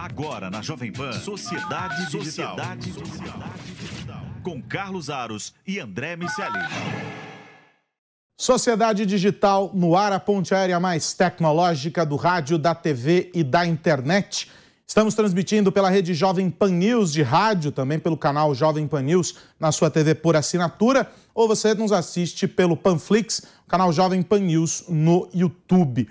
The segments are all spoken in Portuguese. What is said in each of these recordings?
Agora na Jovem Pan, Sociedade, Sociedade, Sociedade Digital. Com Carlos Aros e André Miceli. Sociedade Digital no ar, a ponte aérea mais tecnológica do rádio, da TV e da internet. Estamos transmitindo pela rede Jovem Pan News de rádio, também pelo canal Jovem Pan News na sua TV por assinatura, ou você nos assiste pelo Panflix, canal Jovem Pan News no YouTube.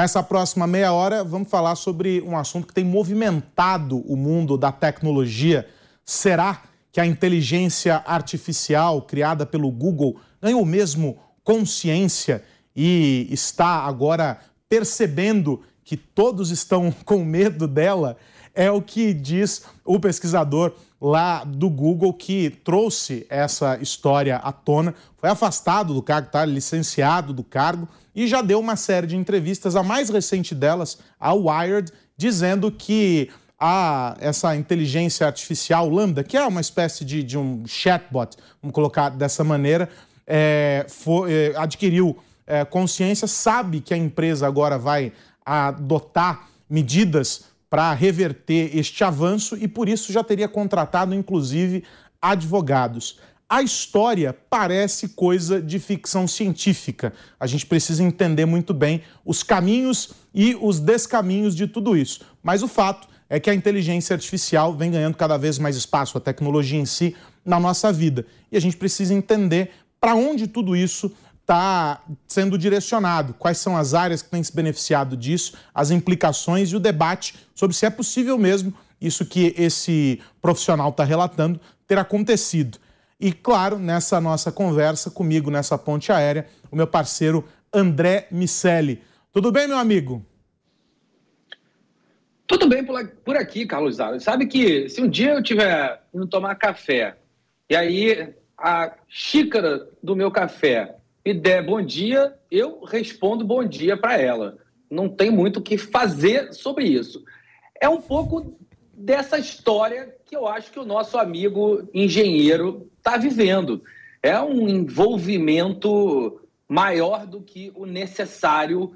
Nessa próxima meia hora, vamos falar sobre um assunto que tem movimentado o mundo da tecnologia. Será que a inteligência artificial criada pelo Google ganhou mesmo consciência e está agora percebendo que todos estão com medo dela? É o que diz o pesquisador lá do Google que trouxe essa história à tona. Foi afastado do cargo, está licenciado do cargo e já deu uma série de entrevistas, a mais recente delas, a Wired, dizendo que a, essa inteligência artificial Lambda, que é uma espécie de, de um chatbot, vamos colocar dessa maneira, é, é, adquiriu é, consciência, sabe que a empresa agora vai adotar medidas para reverter este avanço e por isso já teria contratado, inclusive, advogados a história parece coisa de ficção científica. A gente precisa entender muito bem os caminhos e os descaminhos de tudo isso. Mas o fato é que a inteligência artificial vem ganhando cada vez mais espaço, a tecnologia em si, na nossa vida. E a gente precisa entender para onde tudo isso está sendo direcionado, quais são as áreas que têm se beneficiado disso, as implicações e o debate sobre se é possível mesmo isso que esse profissional está relatando ter acontecido. E, claro, nessa nossa conversa comigo, nessa ponte aérea, o meu parceiro André Miceli. Tudo bem, meu amigo? Tudo bem por aqui, Carlos Zara. Sabe que se um dia eu tiver indo tomar café e aí a xícara do meu café me der bom dia, eu respondo bom dia para ela. Não tem muito o que fazer sobre isso. É um pouco dessa história que eu acho que o nosso amigo engenheiro está vivendo. É um envolvimento maior do que o necessário,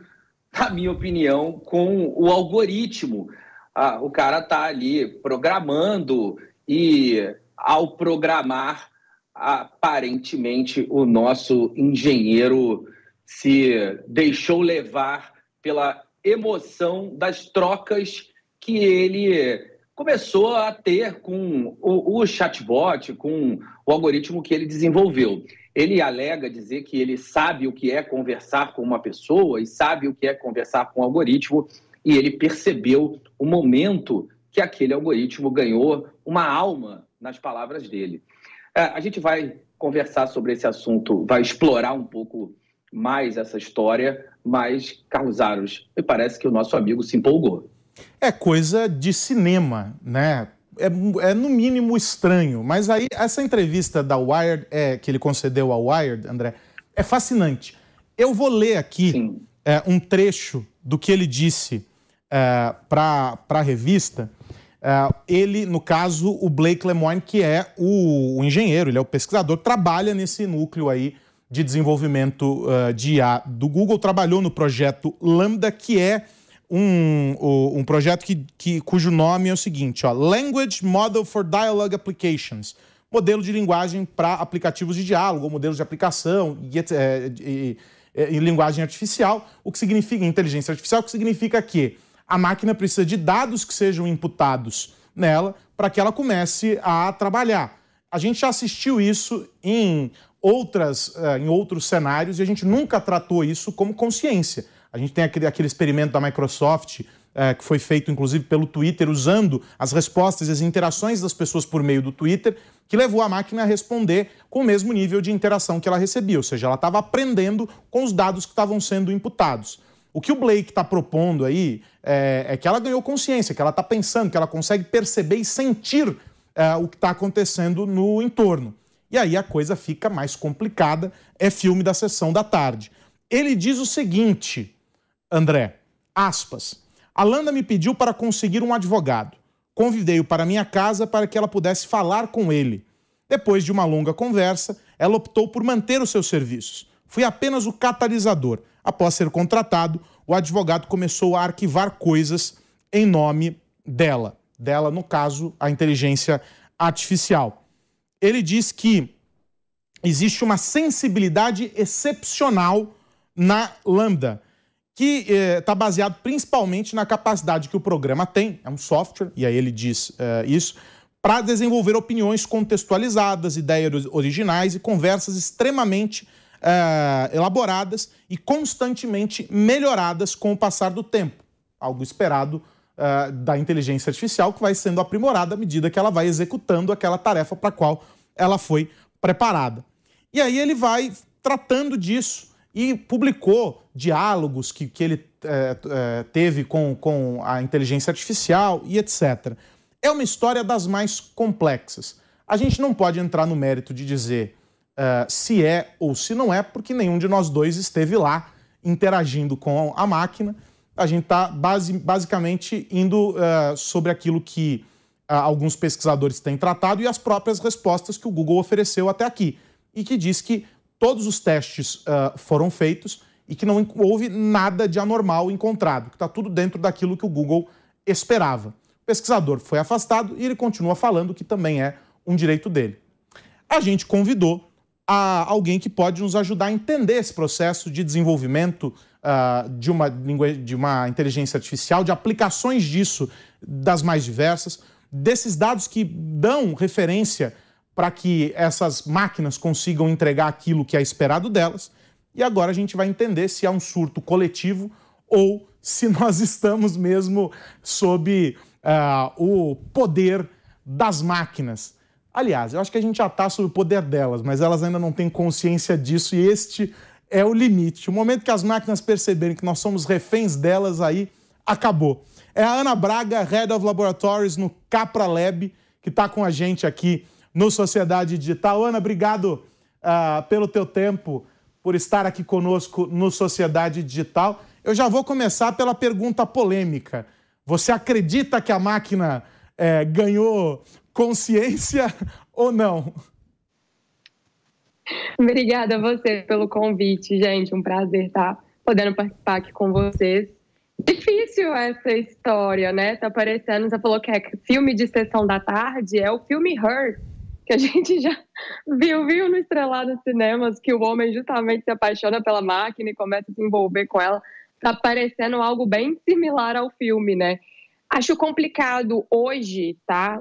na minha opinião, com o algoritmo. Ah, o cara está ali programando e, ao programar, aparentemente o nosso engenheiro se deixou levar pela emoção das trocas que ele começou a ter com o, o, chatbot, com o algoritmo que ele desenvolveu. Ele alega dizer que ele sabe o que é conversar com uma pessoa e sabe o que é conversar com um algoritmo, e ele percebeu o momento que aquele algoritmo ganhou uma alma nas palavras dele. É, a gente vai conversar sobre esse assunto, vai explorar um pouco mais essa história, mas, Carlos Aros, me parece que o nosso amigo se empolgou. É coisa de cinema, né? É, é, no mínimo estranho. Mas aí, essa entrevista da Wired, é, que ele concedeu ao Wired, André, é fascinante. Eu vou ler aqui é, um trecho do que ele disse é, para a revista. É, ele, no caso, o Blake Lemoine, que é o, o, engenheiro, ele é o pesquisador, trabalha nesse núcleo aí de desenvolvimento uh, de IA do Google, trabalhou no projeto Lambda, que é um, um projeto que, que, cujo nome é o seguinte: ó, Language Model for Dialogue Applications modelo de linguagem para aplicativos de diálogo, modelos de aplicação e, é, e, e, linguagem artificial, o que significa inteligência artificial, o que significa que a máquina precisa de dados que sejam imputados nela para que ela comece a trabalhar. A gente já assistiu isso em outras, uh, em outros cenários e a gente nunca tratou isso como consciência. A gente tem aquele, aquele experimento da Microsoft, é, que foi feito inclusive pelo Twitter, usando as respostas e as interações das pessoas por meio do Twitter, que levou a máquina a responder com o mesmo nível de interação que ela recebia, ou seja, ela estava aprendendo com os dados que estavam sendo imputados. O que o Blake está propondo aí é, é, que ela ganhou consciência, que ela está pensando, que ela consegue perceber e sentir é, o que está acontecendo no entorno. E aí a coisa fica mais complicada, é filme da sessão da tarde. Ele diz o seguinte André, aspas, Alanda me pediu para conseguir um advogado. Convidei-o para minha casa para que ela pudesse falar com ele. Depois de uma longa conversa, ela optou por manter os seus serviços. Fui apenas o catalisador. Após ser contratado, o advogado começou a arquivar coisas em nome dela, dela no caso a inteligência artificial. Ele diz que existe uma sensibilidade excepcional na Lambda, que está eh, baseado principalmente na capacidade que o programa tem, é um software, e aí ele diz eh, isso, para desenvolver opiniões contextualizadas, ideias originais e conversas extremamente eh, elaboradas e constantemente melhoradas com o passar do tempo. Algo esperado uh, da inteligência artificial que vai sendo aprimorada à medida que ela vai executando aquela tarefa para a qual ela foi preparada. E aí ele vai tratando disso e publicou diálogos que, que ele é, é, teve com, com a inteligência artificial e etc. É uma história das mais complexas. A gente não pode entrar no mérito de dizer uh, se é ou se não é, porque nenhum de nós dois esteve lá interagindo com a máquina a gente está base, basicamente indo uh, sobre aquilo que uh, alguns pesquisadores têm tratado e as próprias respostas que o Google ofereceu até aqui. E que diz que todos os testes foram feitos e que não houve nada de anormal encontrado, que está tudo dentro daquilo que o Google esperava. O pesquisador foi afastado e ele continua falando que também é um direito dele. A gente convidou a alguém que pode nos ajudar a entender esse processo de desenvolvimento uh, de, uma, de uma inteligência artificial, de aplicações disso das mais diversas, desses dados que dão referência para que essas máquinas consigam entregar aquilo que é esperado delas. E agora a gente vai entender se é um surto coletivo ou se nós estamos mesmo sob uh, o poder das máquinas. Aliás, eu acho que a gente já está sob o poder delas, mas elas ainda não têm consciência disso e este é o limite. O momento que as máquinas perceberem que nós somos reféns delas, aí acabou. É a Ana Braga, Head of Laboratories no Capra Lab, que está com a gente aqui no Sociedade Digital. Ana, obrigado uh, pelo teu tempo, por estar aqui conosco no Sociedade Digital. Eu já vou começar pela pergunta polêmica. Você acredita que a máquina é, ganhou consciência ou não? Obrigada a você pelo convite, gente. Um prazer estar podendo participar aqui com vocês. Difícil essa história, né? Tá parecendo, você falou que é filme de sessão da tarde, é o filme Her, que a gente já viu, viu no Estrelado Cinemas, que o homem justamente se apaixona pela máquina e começa a se envolver com ela. Tá parecendo algo bem similar ao filme, né? Acho complicado hoje, tá?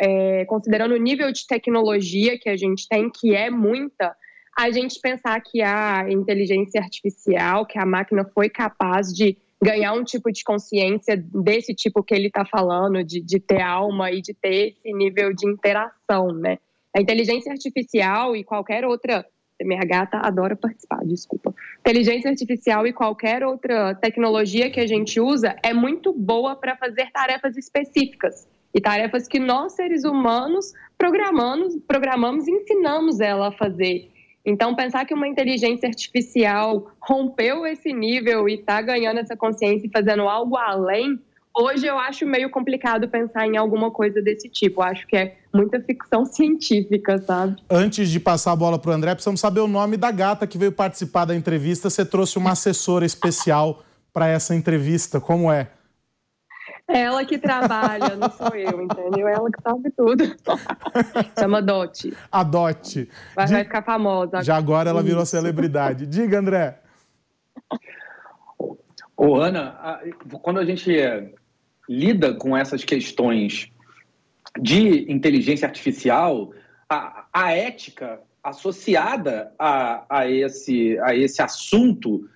É, considerando o nível de tecnologia que a gente tem, que é muita, a gente pensar que a inteligência artificial, que a máquina foi capaz de ganhar um tipo de consciência desse tipo que ele está falando, de, de ter alma e de ter esse nível de interação, né? A inteligência artificial e qualquer outra minha gata adora participar, desculpa. Inteligência artificial e qualquer outra tecnologia que a gente usa é muito boa para fazer tarefas específicas e tarefas que nós seres humanos programamos, programamos e ensinamos ela a fazer. Então, pensar que uma inteligência artificial rompeu esse nível e está ganhando essa consciência e fazendo algo além Hoje eu acho meio complicado pensar em alguma coisa desse tipo. Eu acho que é muita ficção científica, sabe? Antes de passar a bola para o André, precisamos saber o nome da gata que veio participar da entrevista. Você trouxe uma assessora especial para essa entrevista. Como é? Ela que trabalha, não sou eu, entendeu? Ela que sabe tudo. Chama Dot. A Dot. Vai, vai ficar famosa. Já agora ela virou celebridade. Diga, André. Ô, Ana, quando a gente lida com essas questões de inteligência artificial, a, a ética associada a, a, esse, a esse assunto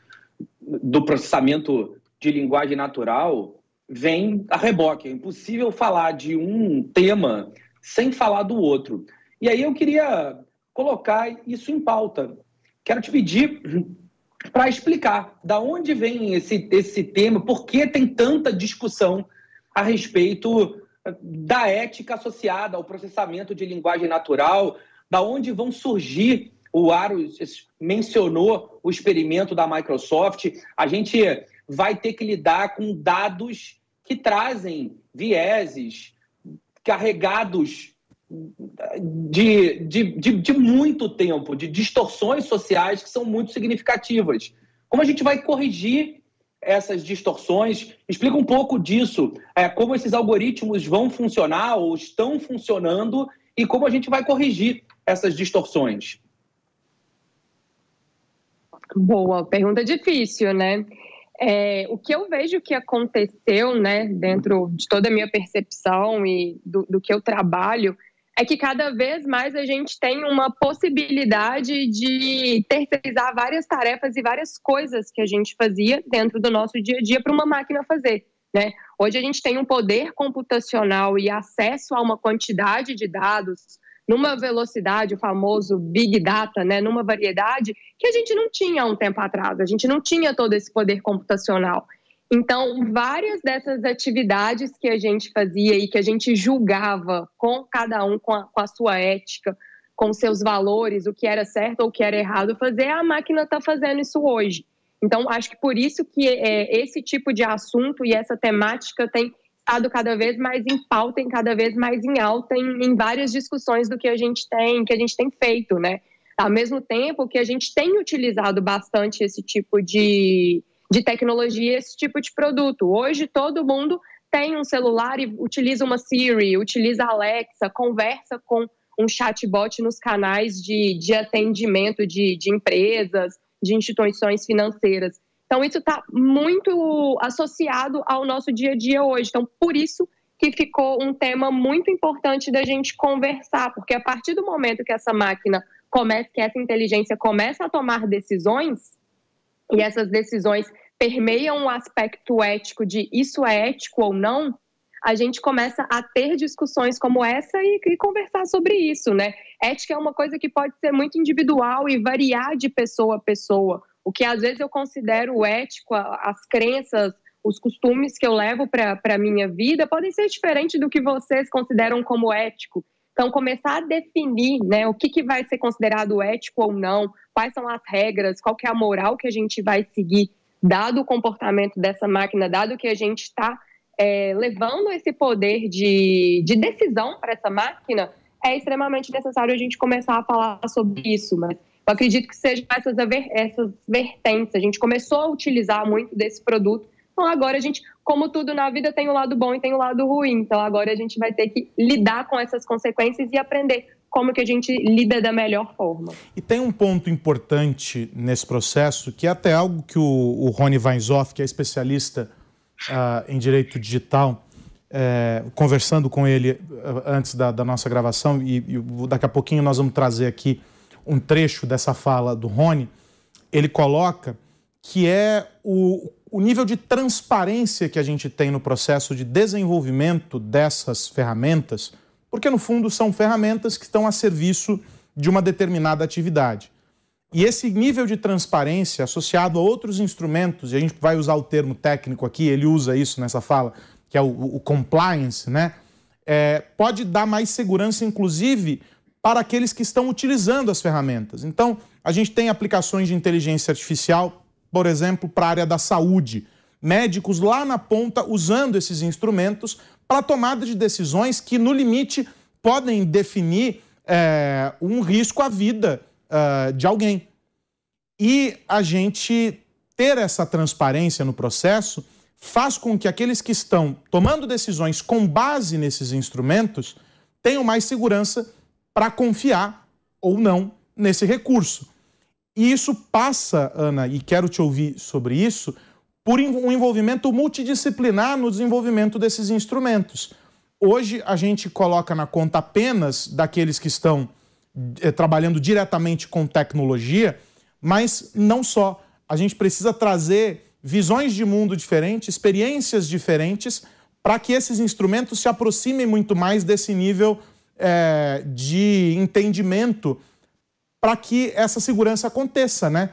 do processamento de linguagem natural vem a reboque. É impossível falar de um tema sem falar do outro. E aí eu queria colocar isso em pauta. Quero te pedir para explicar da onde vem esse, esse tema, por que tem tanta discussão a respeito eh, da ética associada ao processamento de linguagem natural, da onde vão surgir. O Aro mencionou o experimento da Microsoft. A gente vai ter que lidar com dados que trazem vieses carregados de, de, de, de, muito tempo, de distorções sociais que são muito significativas. Como a gente vai corrigir essas distorções. Explica um pouco disso, é, como esses algoritmos vão funcionar ou estão funcionando e como a gente vai corrigir essas distorções. Boa, pergunta difícil, né? É, o que eu vejo que aconteceu, né, dentro de toda a minha percepção e do, do que eu trabalho, é que cada vez mais a gente tem uma possibilidade de terceirizar várias tarefas e várias coisas que a gente fazia dentro do nosso dia a dia para uma máquina fazer. Né? Hoje a gente tem um poder computacional e acesso a uma quantidade de dados numa velocidade, o famoso Big Data, né, numa variedade que a gente não tinha um tempo atrás. A gente não tinha todo esse poder computacional. Então, várias dessas atividades que a gente fazia e que a gente julgava com cada um, com a, com a sua ética, com seus valores, o que era certo ou o que era errado fazer, a máquina está fazendo isso hoje. Então, acho que por isso que é, esse tipo de assunto e essa temática tem estado cada vez mais em pauta, em cada vez mais em alta em, em várias discussões do que a gente tem, que a gente tem feito, né? Ao mesmo tempo que a gente tem utilizado bastante esse tipo de, de tecnologia, esse tipo de produto. Hoje todo mundo tem um celular e utiliza uma Siri, utiliza Alexa, conversa com um chatbot nos canais de, de atendimento de, de empresas, de instituições financeiras. Então, isso está muito associado ao nosso dia a dia hoje. Então, por isso que ficou um tema muito importante da gente conversar, porque a partir do momento que essa máquina começa, que essa inteligência começa a tomar decisões, e essas decisões permeiam o aspecto ético de isso é ético ou não, a gente começa a ter discussões como essa e, e, conversar sobre isso, né? Ética é uma coisa que pode ser muito individual e variar de pessoa a pessoa. O que às vezes eu considero ético, as crenças, os costumes que eu levo para a minha vida podem ser diferentes do que vocês consideram como ético. Então, começar a definir né, o que, que vai ser considerado ético ou não, quais são as regras, qual que é a moral que a gente vai seguir, dado o comportamento dessa máquina, dado que a gente está é, levando esse poder de, de decisão para essa máquina, é extremamente necessário a gente começar a falar sobre isso. Mas eu acredito que sejam essas, essas vertentes. A gente começou a utilizar muito desse produto. Então, agora a gente, como tudo na vida, tem o lado bom e tem o lado ruim. Então, agora a gente vai ter que lidar com essas consequências e aprender como que a gente lida da melhor forma. E tem um ponto importante nesse processo, que é até algo que o, o Rony Weinzoff, que é especialista uh, em direito digital, é, conversando com ele uh, antes da, da nossa gravação, e, e, daqui a pouquinho nós vamos trazer aqui um trecho dessa fala do Rony, ele coloca que é o, o nível de transparência que a gente tem no processo de desenvolvimento dessas ferramentas, porque no fundo são ferramentas que estão a serviço de uma determinada atividade. E esse nível de transparência associado a outros instrumentos, e a gente vai usar o termo técnico aqui, ele usa isso nessa fala, que é o, o compliance, né? É, pode dar mais segurança, inclusive, para aqueles que estão utilizando as ferramentas. Então, a gente tem aplicações de inteligência artificial, por exemplo, para a área da saúde. Médicos lá na ponta usando esses instrumentos para tomada de decisões que, no limite, podem definir é, um risco à vida uh, de alguém. E a gente ter essa transparência no processo faz com que aqueles que estão tomando decisões com base nesses instrumentos tenham mais segurança para confiar ou não nesse recurso. E isso passa, Ana, e quero te ouvir sobre isso, por um envolvimento multidisciplinar no desenvolvimento desses instrumentos. Hoje a gente coloca na conta apenas daqueles que estão eh, trabalhando diretamente com tecnologia, mas não só. A gente precisa trazer visões de mundo diferentes, experiências diferentes, para que esses instrumentos se aproximem muito mais desse nível é, de entendimento para que essa segurança aconteça, né?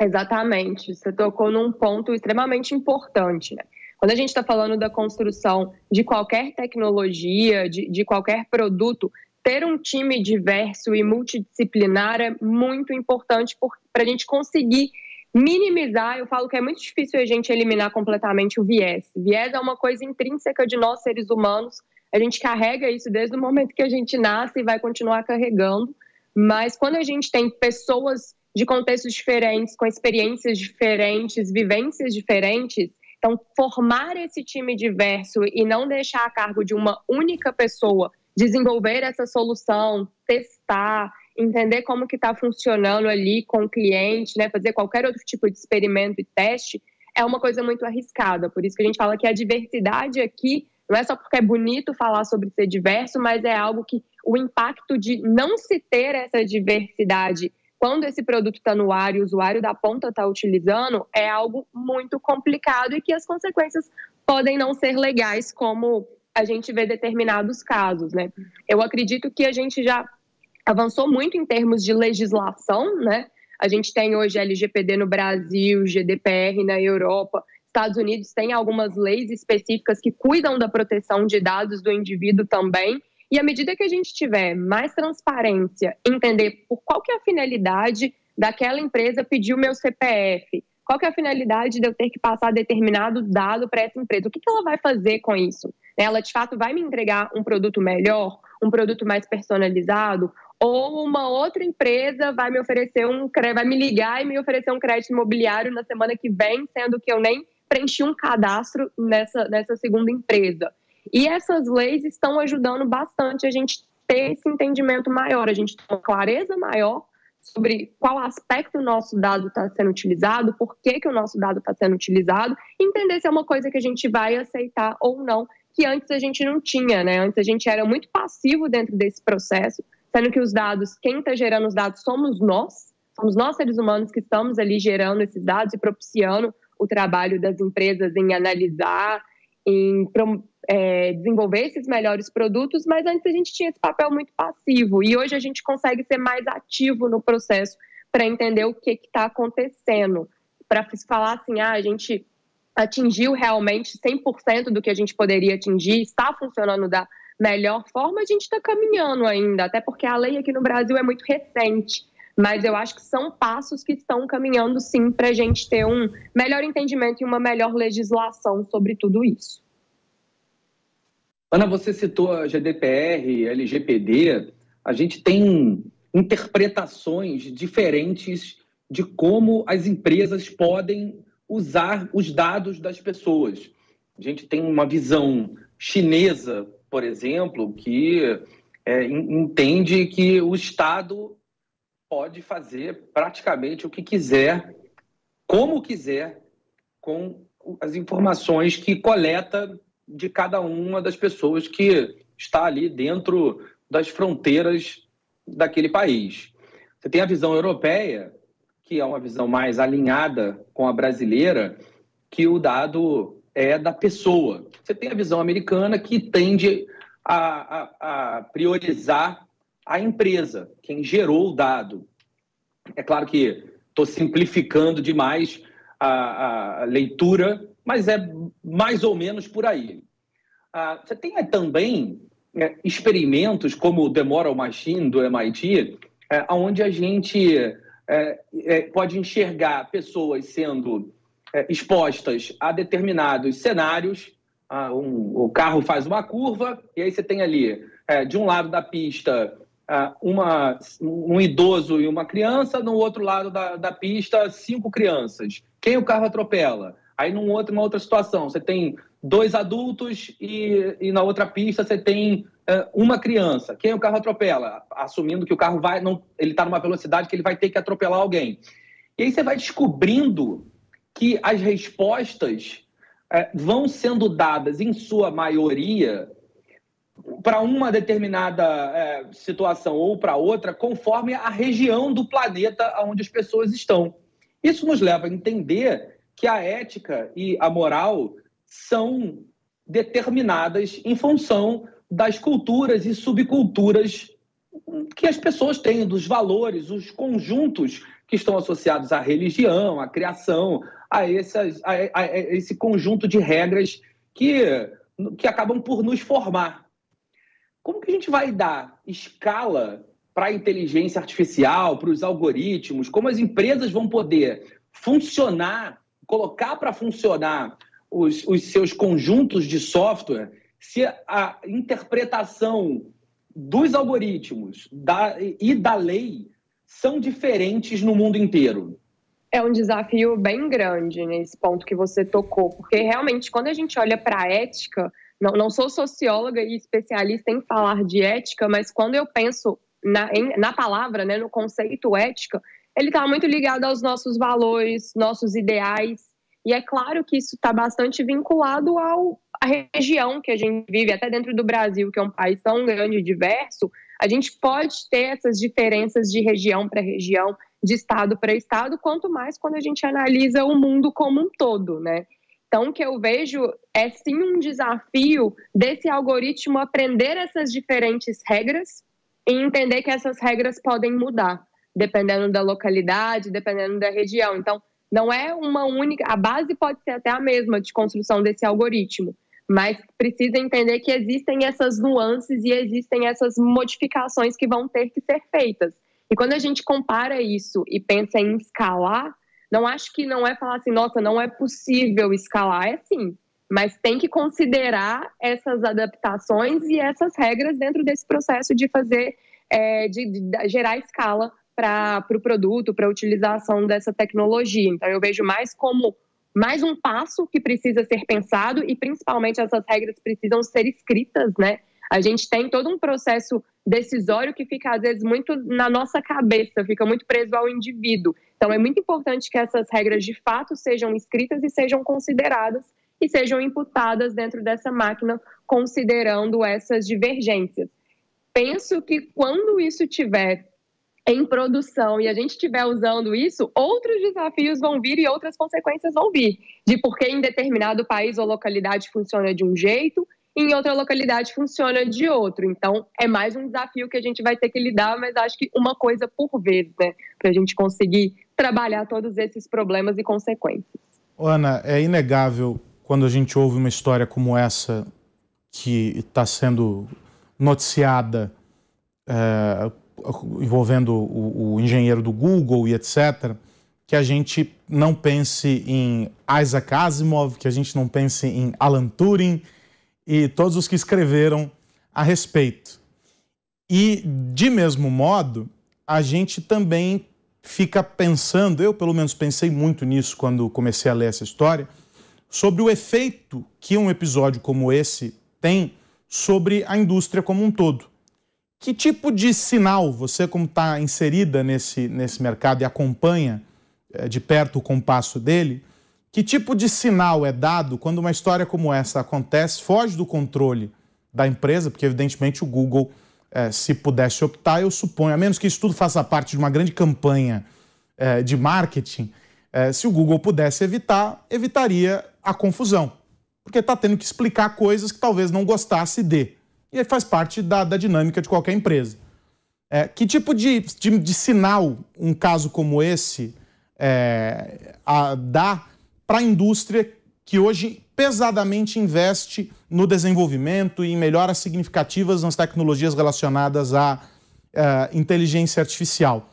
Exatamente. Você tocou num ponto extremamente importante. Né? Quando a gente está falando da construção de qualquer tecnologia, de, de qualquer produto, ter um time diverso e multidisciplinar é muito importante para a gente conseguir minimizar, eu falo que é muito difícil a gente eliminar completamente o viés. Viés é uma coisa intrínseca de nós seres humanos. A gente carrega isso desde o momento que a gente nasce e vai continuar carregando. Mas quando a gente tem pessoas de contextos diferentes, com experiências diferentes, vivências diferentes. Então, formar esse time diverso e não deixar a cargo de uma única pessoa desenvolver essa solução, testar, entender como que está funcionando ali com o cliente, né, fazer qualquer outro tipo de experimento e teste, é uma coisa muito arriscada. Por isso que a gente fala que a diversidade aqui não é só porque é bonito falar sobre ser diverso, mas é algo que o impacto de não se ter essa diversidade quando esse produto está no ar e o usuário da ponta está utilizando é algo muito complicado e que as consequências podem não ser legais, como a gente vê determinados casos, né? Eu acredito que a gente já avançou muito em termos de legislação, né? A gente tem hoje LGPD no Brasil, GDPR na Europa. Estados Unidos tem algumas leis específicas que cuidam da proteção de dados do indivíduo também. E à medida que a gente tiver mais transparência, entender por qual que é a finalidade daquela empresa pedir o meu CPF, qual que é a finalidade de eu ter que passar determinado dado para essa empresa, o que, que ela vai fazer com isso? Ela de fato vai me entregar um produto melhor, um produto mais personalizado, ou uma outra empresa vai me oferecer um vai me ligar e me oferecer um crédito imobiliário na semana que vem, sendo que eu nem preenchi um cadastro nessa, nessa segunda empresa. E essas leis estão ajudando bastante a gente ter esse entendimento maior, a gente ter uma clareza maior sobre qual aspecto o nosso dado está sendo utilizado, por que, que o nosso dado está sendo utilizado, entender se é uma coisa que a gente vai aceitar ou não, que antes a gente não tinha, né? Antes a gente era muito passivo dentro desse processo, sendo que os dados, quem está gerando os dados somos nós, somos nós seres humanos que estamos ali gerando esses dados e propiciando o trabalho das empresas em analisar, em é, desenvolver esses melhores produtos, mas antes a gente tinha esse papel muito passivo e hoje a gente consegue ser mais ativo no processo para entender o que está acontecendo, para falar assim, ah, a gente atingiu realmente 100% do que a gente poderia atingir, está funcionando da melhor forma, a gente está caminhando ainda, até porque a lei aqui no Brasil é muito recente. Mas eu acho que são passos que estão caminhando sim para a gente ter um melhor entendimento e uma melhor legislação sobre tudo isso. Ana, você citou a GDPR, LGPD. A gente tem interpretações diferentes de como as empresas podem usar os dados das pessoas. A gente tem uma visão chinesa, por exemplo, que é, entende que o Estado pode fazer praticamente o que quiser, como quiser, com as informações que coleta de cada uma das pessoas que está ali dentro das fronteiras daquele país. Você tem a visão europeia, que é uma visão mais alinhada com a brasileira, que o dado é da pessoa. Você tem a visão americana, que tende a, a, a priorizar a empresa, quem gerou o dado. É claro que estou simplificando demais a, a leitura mas é mais ou menos por aí. Ah, você tem também é, experimentos como o The Moral Machine, do MIT, é, onde a gente é, pode enxergar pessoas sendo é, expostas a determinados cenários. Ah, um, o carro faz uma curva, e aí você tem ali, é, de um lado da pista, ah, uma, um idoso e uma criança, no outro lado da, da pista, cinco crianças. Quem o carro atropela? Aí, num outro, numa outra situação, você tem dois adultos e, e na outra pista você tem uh, uma criança. Quem o carro atropela? Assumindo que o carro vai, não, ele está numa velocidade que ele vai ter que atropelar alguém. E aí você vai descobrindo que as respostas uh, vão sendo dadas, em sua maioria, para uma determinada uh, situação ou para outra, conforme a região do planeta onde as pessoas estão. Isso nos leva a entender que a ética e a moral são determinadas em função das culturas e subculturas que as pessoas têm, dos valores, os conjuntos que estão associados à religião, à criação, a, essas, a, a, a esse conjunto de regras que, que acabam por nos formar. Como que a gente vai dar escala para a inteligência artificial, para os algoritmos? Como as empresas vão poder funcionar colocar para funcionar os, os seus conjuntos de software, se a interpretação dos algoritmos da, e da lei são diferentes no mundo inteiro? É um desafio bem grande nesse ponto que você tocou, porque realmente quando a gente olha para a ética, não, não sou socióloga e especialista em falar de ética, mas quando eu penso na, em, na palavra, né, no conceito ética, ele está muito ligado aos nossos valores, nossos ideais, e é claro que isso está bastante vinculado ao, à região que a gente vive, até dentro do Brasil, que é um país tão grande e diverso, a gente pode ter essas diferenças de região para região, de estado para estado, quanto mais quando a gente analisa o mundo como um todo, né? Então, o que eu vejo é sim um desafio desse algoritmo aprender essas diferentes regras e entender que essas regras podem mudar, dependendo da localidade, dependendo da região. Então, não é uma única. A base pode ser até a mesma de construção desse algoritmo, mas precisa entender que existem essas nuances e existem essas modificações que vão ter que ser feitas. E quando a gente compara isso e pensa em escalar, não acho que não é falar assim, nossa, não é possível escalar, é sim, mas tem que considerar essas adaptações e essas regras dentro desse processo de fazer, é, de, de, gerar escala para o pro produto, para a utilização dessa tecnologia. Então, eu vejo mais como mais um passo que precisa ser pensado e, principalmente, essas regras precisam ser escritas, né? A gente tem todo um processo decisório que fica, às vezes, muito na nossa cabeça, fica muito preso ao indivíduo. Então, é muito importante que essas regras, de fato, sejam escritas e sejam consideradas e sejam imputadas dentro dessa máquina, considerando essas divergências. Penso que quando isso tiver em produção e a gente estiver usando isso, outros desafios vão vir e outras consequências vão vir. De por que em determinado país ou localidade funciona de um jeito, em outra localidade funciona de outro. Então, é mais um desafio que a gente vai ter que lidar, mas acho que uma coisa por vez, né? Para a gente conseguir trabalhar todos esses problemas e consequências. Ana, é inegável quando a gente ouve uma história como essa que está sendo noticiada é, envolvendo o, o, engenheiro do Google e etc., que a gente não pense em Isaac Asimov, que a gente não pense em Alan Turing e todos os que escreveram a respeito. E, de mesmo modo, a gente também fica pensando, eu pelo menos pensei muito nisso quando comecei a ler essa história, sobre o efeito que um episódio como esse tem sobre a indústria como um todo. Que tipo de sinal você, como está inserida nesse, nesse mercado e acompanha é, de perto o compasso dele, que tipo de sinal é dado quando uma história como essa acontece, foge do controle da empresa, porque evidentemente o Google, é, se pudesse optar, eu suponho, a menos que isso tudo faça parte de uma grande campanha é, de marketing, se o Google pudesse evitar, evitaria a confusão, porque está tendo que explicar coisas que talvez não gostasse de. E faz parte da, da dinâmica de qualquer empresa. É, que tipo de, de, de, sinal um caso como esse é, dá para a indústria que hoje pesadamente investe no desenvolvimento e em melhoras significativas nas tecnologias relacionadas à é, inteligência artificial?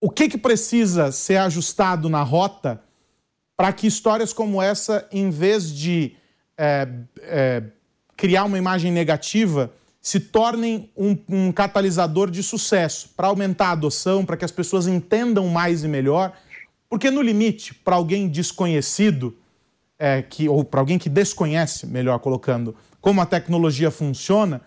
O que, que precisa ser ajustado na rota para que histórias como essa, em vez de é, é, criar uma imagem negativa se tornem um, um catalisador de sucesso para aumentar a adoção, para que as pessoas entendam mais e melhor. Porque, no limite, para alguém desconhecido, é, que, ou para alguém que desconhece, melhor colocando, como a tecnologia funciona,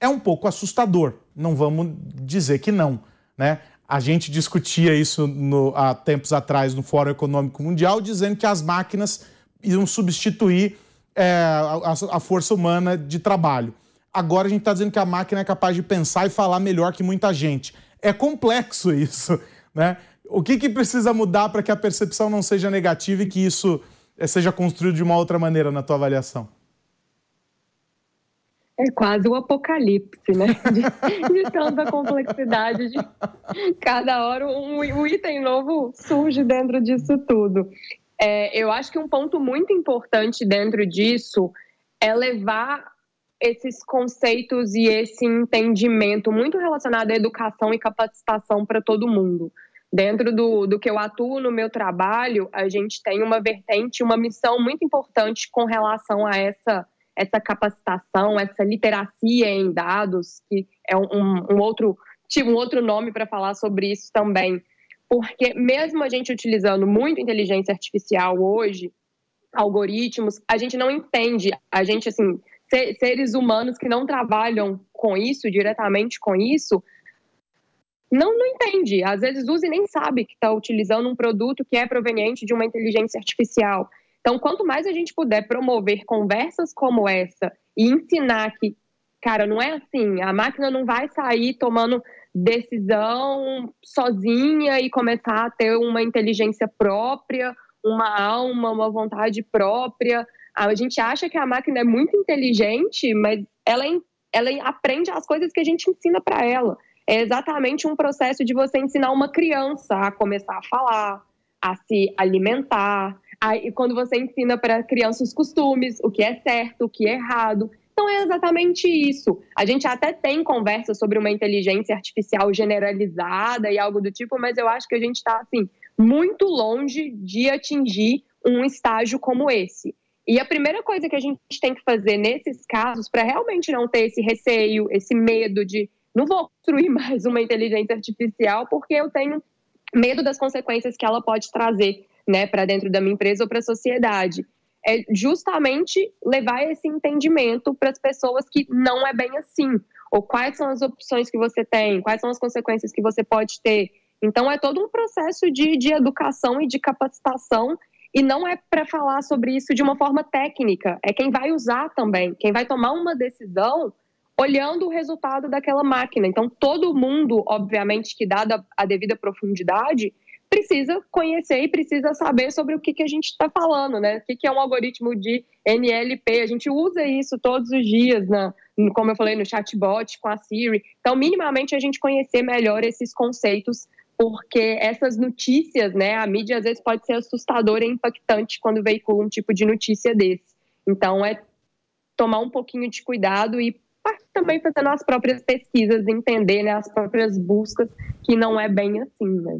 é um pouco assustador. Não vamos dizer que não. Né? A gente discutia isso no, há tempos atrás no Fórum Econômico Mundial, dizendo que as máquinas iam substituir é, a, a, força humana de trabalho. Agora a gente está dizendo que a máquina é capaz de pensar e falar melhor que muita gente. É complexo isso, né? O que, que precisa mudar para que a percepção não seja negativa e que isso é, seja construído de uma outra maneira na tua avaliação? É quase o apocalipse, né? De, de tanta complexidade, de cada hora um, um item novo surge dentro disso tudo. É, eu acho que um ponto muito importante dentro disso é levar esses conceitos e esse entendimento muito relacionado à educação e capacitação para todo mundo. Dentro do, do que eu atuo no meu trabalho, a gente tem uma vertente, uma missão muito importante com relação a essa, essa capacitação, essa literacia em dados, que é um, um outro um outro nome para falar sobre isso também. Porque mesmo a gente utilizando muito inteligência artificial hoje, algoritmos, a gente não entende, a gente assim, seres humanos que não trabalham com isso, diretamente com isso, não, não entende. Às vezes usa e nem sabe que está utilizando um produto que é proveniente de uma inteligência artificial. Então, quanto mais a gente puder promover conversas como essa e ensinar que, cara, não é assim, a máquina não vai sair tomando decisão sozinha e começar a ter uma inteligência própria, uma alma, uma vontade própria. A gente acha que a máquina é muito inteligente, mas ela, ela aprende as coisas que a gente ensina para ela. É exatamente um processo de você ensinar uma criança a começar a falar, a se alimentar. Aí, quando você ensina para a criança os costumes, o que é certo, o que é errado. Então é exatamente isso. A gente até tem conversa sobre uma inteligência artificial generalizada e algo do tipo, mas eu acho que a gente está assim muito longe de atingir um estágio como esse. E a primeira coisa que a gente tem que fazer nesses casos, para realmente não ter esse receio, esse medo de não vou construir mais uma inteligência artificial porque eu tenho medo das consequências que ela pode trazer né, para dentro da minha empresa ou para a sociedade. É justamente levar esse entendimento para as pessoas que não é bem assim, ou quais são as opções que você tem, quais são as consequências que você pode ter. Então, é todo um processo de, de educação e de capacitação e não é para falar sobre isso de uma forma técnica, é quem vai usar também, quem vai tomar uma decisão olhando o resultado daquela máquina. Então, todo mundo, obviamente, que dada a devida profundidade, precisa conhecer e precisa saber sobre o que, que a gente está falando, né? O que, que é um algoritmo de NLP. A gente usa isso todos os dias, na, como eu falei, no chatbot, com a Siri. Então, minimamente, a gente conhecer melhor esses conceitos porque essas notícias, né, a mídia às vezes pode ser assustadora e impactante quando veicula um tipo de notícia desse. Então é tomar um pouquinho de cuidado e também fazendo as próprias pesquisas, entender, né, as próprias buscas, que não é bem assim, né.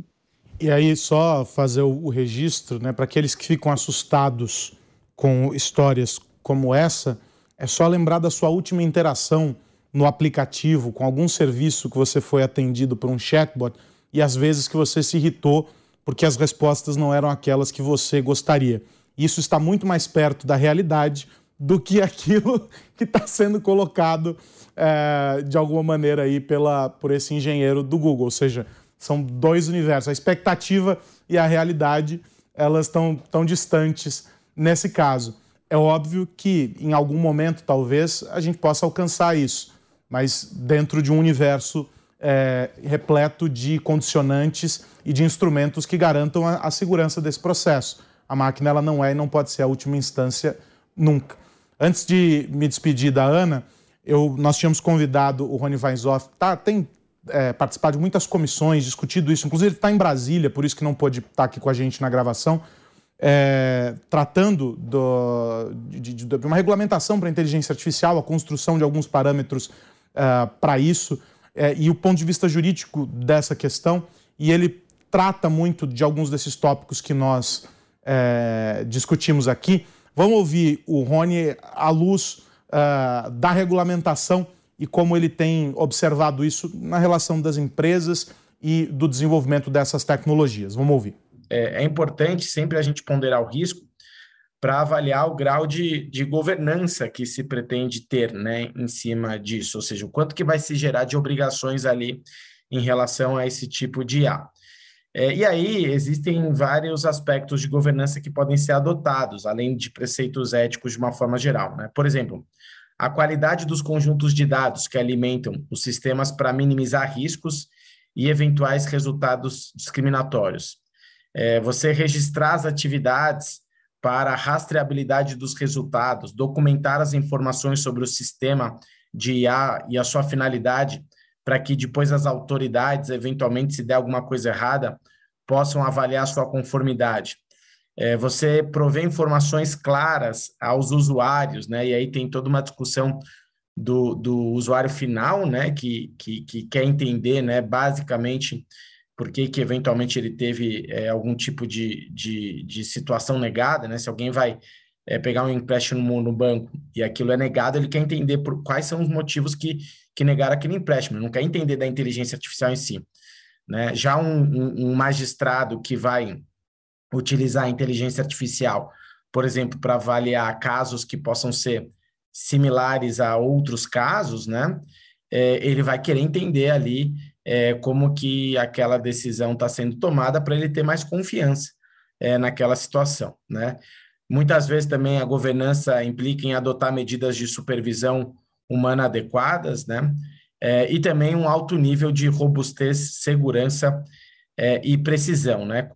E aí só fazer o registro, né, para aqueles que ficam assustados com histórias como essa, é só lembrar da sua última interação no aplicativo com algum serviço que você foi atendido por um chatbot e às vezes que você se irritou porque as respostas não eram aquelas que você gostaria. Isso está muito mais perto da realidade do que aquilo que está sendo colocado é, de alguma maneira aí pela, por esse engenheiro do Google. Ou seja, são dois universos. A expectativa e a realidade elas estão tão distantes nesse caso. É óbvio que em algum momento, talvez, a gente possa alcançar isso, mas dentro de um universo é, repleto de condicionantes e de instrumentos que garantam a, a, segurança desse processo. A máquina ela não é e não pode ser a última instância nunca. Antes de me despedir da Ana, eu, nós tínhamos convidado o Rony Weinzoff, tá, tem é, participado de muitas comissões, discutido isso, inclusive ele está em Brasília, por isso que não pôde estar tá aqui com a gente na gravação, é, tratando do, de, de, de, uma regulamentação para a inteligência artificial, a construção de alguns parâmetros é, para isso é, e o ponto de vista jurídico dessa questão, e ele trata muito de alguns desses tópicos que nós é, discutimos aqui. Vamos ouvir o Rony à luz uh, da regulamentação e como ele tem observado isso na relação das empresas e do desenvolvimento dessas tecnologias. Vamos ouvir. É, é importante sempre a gente ponderar o risco, para avaliar o grau de, de governança que se pretende ter né, em cima disso, ou seja, o quanto que vai se gerar de obrigações ali em relação a esse tipo de IA. É, e aí existem vários aspectos de governança que podem ser adotados, além de preceitos éticos de uma forma geral. Né? Por exemplo, a qualidade dos conjuntos de dados que alimentam os sistemas para minimizar riscos e eventuais resultados discriminatórios. É, você registrar as atividades para a rastreabilidade dos resultados, documentar as informações sobre o sistema de IA e a sua finalidade, para que depois as autoridades, eventualmente, se der alguma coisa errada, possam avaliar sua conformidade. É, você provê informações claras aos usuários, né? E aí tem toda uma discussão do, do usuário final, né? Que, que, que quer entender, né? Basicamente, por que, que eventualmente ele teve é, algum tipo de, de, de, situação negada, né? Se alguém vai é, pegar um empréstimo no banco e aquilo é negado, ele quer entender por, quais são os motivos que, que negaram aquele empréstimo, não quer entender da inteligência artificial em si. Né? Já um, um, um magistrado que vai utilizar a inteligência artificial, por exemplo, para avaliar casos que possam ser similares a outros casos, né? É, ele vai querer entender ali é, como que aquela decisão está sendo tomada para ele ter mais confiança é, naquela situação, né? Muitas vezes também a governança implica em adotar medidas de supervisão humana adequadas, né? É, e também um alto nível de robustez, segurança é, e precisão, né?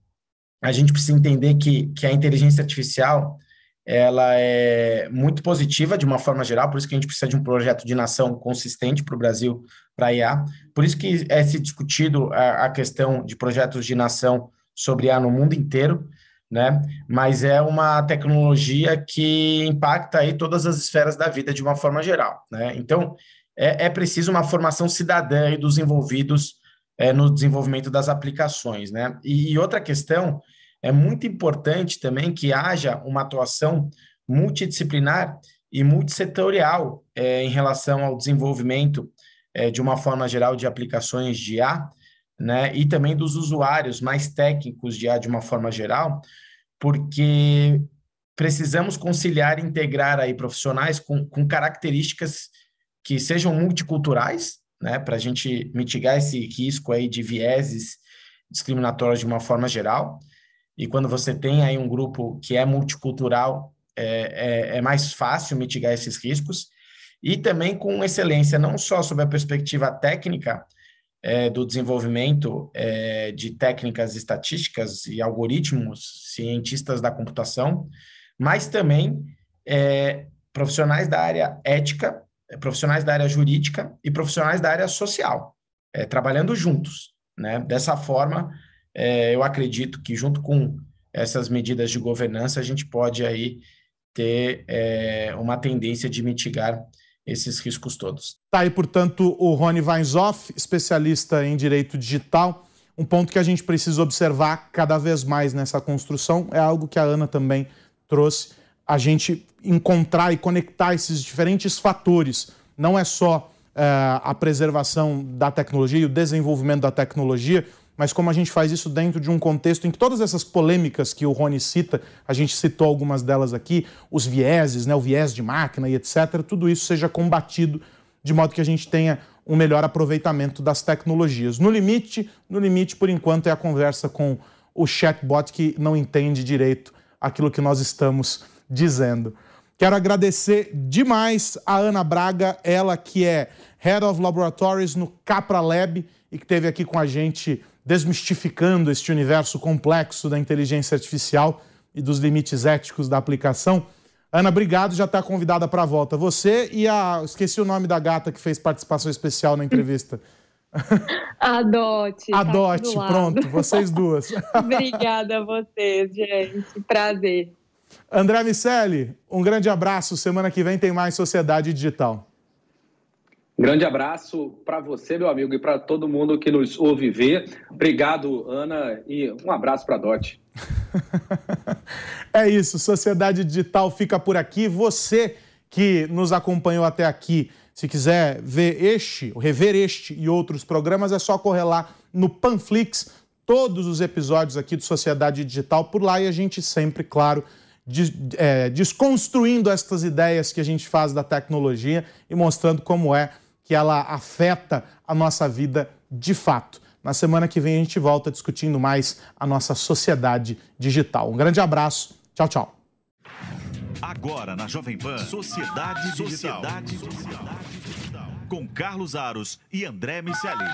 A gente precisa entender que, que a inteligência artificial ela é muito positiva de uma forma geral, por isso que a gente precisa de um projeto de nação consistente para o Brasil, para a IA. Por isso que é se discutido a, a questão de projetos de nação sobre IA no mundo inteiro, né? Mas é uma tecnologia que impacta aí todas as esferas da vida de uma forma geral, né? Então, é, é preciso uma formação cidadã aí dos envolvidos é, no desenvolvimento das aplicações, né? E, e outra questão, é muito importante também que haja uma atuação multidisciplinar e multissetorial é, em relação ao desenvolvimento é, de uma forma geral de aplicações de IA, né, e também dos usuários mais técnicos de de uma forma geral, porque precisamos conciliar e integrar aí profissionais com, com características que sejam multiculturais, né, para a gente mitigar esse risco aí de vieses discriminatórios de uma forma geral. E quando você tem aí um grupo que é multicultural, é, é, é mais fácil mitigar esses riscos. E também com excelência, não só sob a perspectiva técnica, é, do desenvolvimento é, de técnicas estatísticas e algoritmos, cientistas da computação, mas também é, profissionais da área ética, é, profissionais da área jurídica e profissionais da área social, é, trabalhando juntos. Né? Dessa forma, é, eu acredito que junto com essas medidas de governança, a gente pode aí ter uma tendência de mitigar esses riscos todos. Tá aí, portanto, o Rony Weinzoff, especialista em direito digital. Um ponto que a gente precisa observar cada vez mais nessa construção é algo que a Ana também trouxe, a gente encontrar e conectar esses diferentes fatores. Não é só é, a preservação da tecnologia e o desenvolvimento da tecnologia, mas como a gente faz isso dentro de um contexto em que todas essas polêmicas que o Rony cita, a gente citou algumas delas aqui, os vieses, né, o viés de máquina e etc., tudo isso seja combatido de modo que a gente tenha um melhor aproveitamento das tecnologias. No limite, no limite, por enquanto, é a conversa com o chatbot que não entende direito aquilo que nós estamos dizendo. Quero agradecer demais a Ana Braga, ela que é Head of Laboratories no Capra Lab e que esteve aqui com a gente desmistificando este universo complexo da inteligência artificial e dos limites éticos da aplicação. Ana, obrigado, já está convidada para a volta. Você e a. Esqueci o nome da gata que fez participação especial na entrevista. Adote. Adote, tá pronto, vocês duas. Obrigada a vocês, gente. Prazer. André Miceli, um grande abraço. Semana que vem tem mais Sociedade Digital. Grande abraço para você, meu amigo, e para todo mundo que nos ouve ver. Obrigado, Ana, e um abraço para a Dot. é isso, Sociedade Digital fica por aqui. Você que nos acompanhou até aqui, se quiser ver este, rever este e outros programas, é só correr lá no Panflix, todos os episódios aqui do Sociedade Digital por lá e a gente sempre, claro, é, desconstruindo estas ideias que a gente faz da tecnologia e mostrando como é que ela afeta a nossa vida de fato. Na semana que vem a gente volta discutindo mais a nossa sociedade digital. Um grande abraço. Tchau, tchau. Agora na Jovem Pan, Sociedade Digital. Sociedade Digital. Com Carlos Aros e André Miceli.